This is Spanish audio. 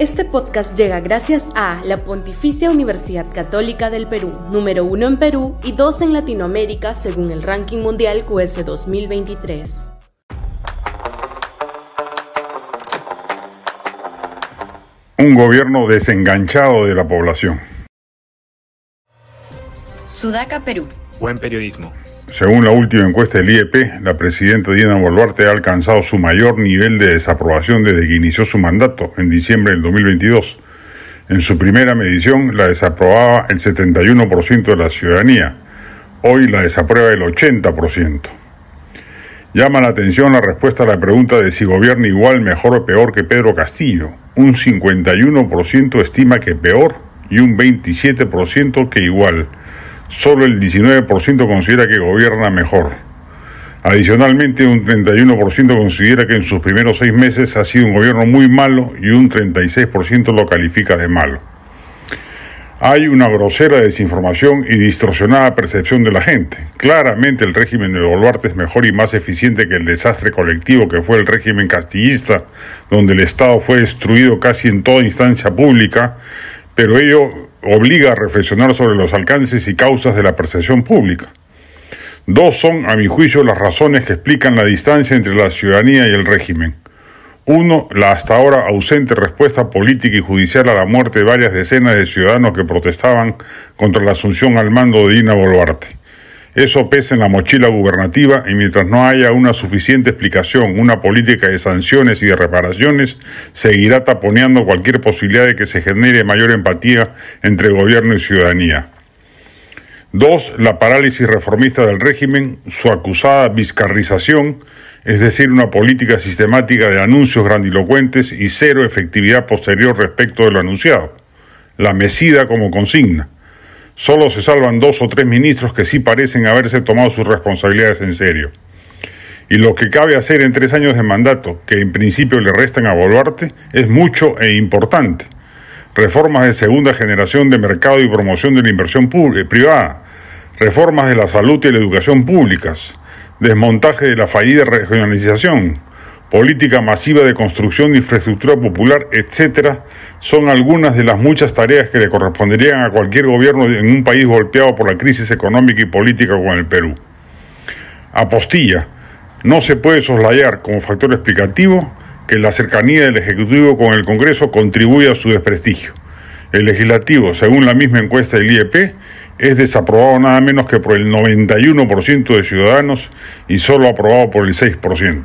Este podcast llega gracias a la Pontificia Universidad Católica del Perú, número uno en Perú y dos en Latinoamérica según el ranking mundial QS 2023. Un gobierno desenganchado de la población. Sudaca, Perú. Buen periodismo. Según la última encuesta del IEP, la presidenta Dina Boluarte ha alcanzado su mayor nivel de desaprobación desde que inició su mandato en diciembre del 2022. En su primera medición la desaprobaba el 71% de la ciudadanía. Hoy la desaprueba el 80%. Llama la atención la respuesta a la pregunta de si gobierna igual, mejor o peor que Pedro Castillo. Un 51% estima que peor y un 27% que igual solo el 19% considera que gobierna mejor. Adicionalmente, un 31% considera que en sus primeros seis meses ha sido un gobierno muy malo y un 36% lo califica de malo. Hay una grosera desinformación y distorsionada percepción de la gente. Claramente el régimen de Boluarte es mejor y más eficiente que el desastre colectivo que fue el régimen castillista, donde el Estado fue destruido casi en toda instancia pública, pero ello obliga a reflexionar sobre los alcances y causas de la percepción pública. Dos son, a mi juicio, las razones que explican la distancia entre la ciudadanía y el régimen. Uno, la hasta ahora ausente respuesta política y judicial a la muerte de varias decenas de ciudadanos que protestaban contra la asunción al mando de Dina Boluarte. Eso pesa en la mochila gubernativa y mientras no haya una suficiente explicación, una política de sanciones y de reparaciones, seguirá taponeando cualquier posibilidad de que se genere mayor empatía entre gobierno y ciudadanía. Dos, la parálisis reformista del régimen, su acusada bizcarrización, es decir, una política sistemática de anuncios grandilocuentes y cero efectividad posterior respecto de lo anunciado. La mesida como consigna. Solo se salvan dos o tres ministros que sí parecen haberse tomado sus responsabilidades en serio. Y lo que cabe hacer en tres años de mandato, que en principio le restan a Boluarte, es mucho e importante. Reformas de segunda generación de mercado y promoción de la inversión eh, privada, reformas de la salud y la educación públicas, desmontaje de la fallida regionalización, política masiva de construcción de infraestructura popular, etcétera, son algunas de las muchas tareas que le corresponderían a cualquier gobierno en un país golpeado por la crisis económica y política como el Perú. Apostilla, no se puede soslayar como factor explicativo que la cercanía del Ejecutivo con el Congreso contribuye a su desprestigio. El legislativo, según la misma encuesta del IEP, es desaprobado nada menos que por el 91% de ciudadanos y solo aprobado por el 6%.